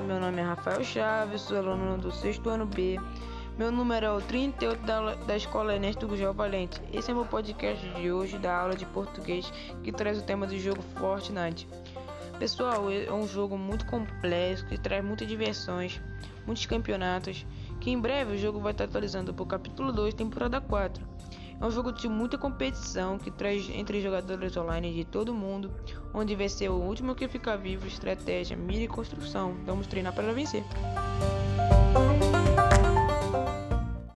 meu nome é Rafael Chaves, sou aluno do sexto ano B. Meu número é o 38 da, da Escola Ernesto Gugel Valente. Esse é meu podcast de hoje da aula de português que traz o tema do jogo Fortnite. Pessoal, é um jogo muito complexo que traz muitas diversões, muitos campeonatos, que em breve o jogo vai estar atualizando para o capítulo 2, temporada 4. É um jogo de muita competição que traz entre jogadores online de todo mundo, onde vai ser o último que ficar vivo, estratégia, mira e construção. Vamos treinar para vencer.